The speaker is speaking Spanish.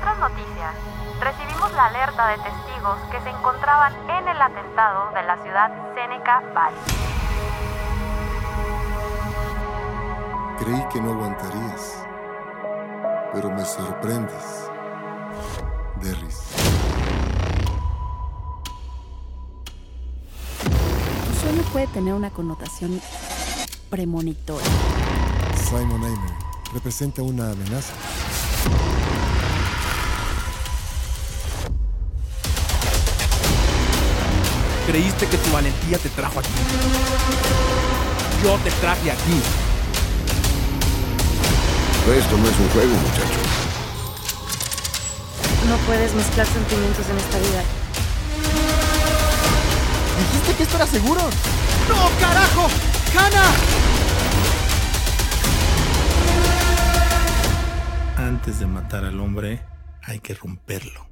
policial. Recibimos la alerta de testigos que se encontraban en el atentado de la ciudad Seneca Valley. Creí que no aguantarías, pero me sorprendes, Derris. Tu sueño puede tener una connotación premonitoria. Simon Aimer representa una amenaza. Creíste que tu valentía te trajo aquí. Yo te traje aquí. Esto no es un juego, muchachos. No puedes mezclar sentimientos en esta vida. ¿Dijiste que esto era seguro? ¡No, carajo! ¡Hannah! Antes de matar al hombre, hay que romperlo.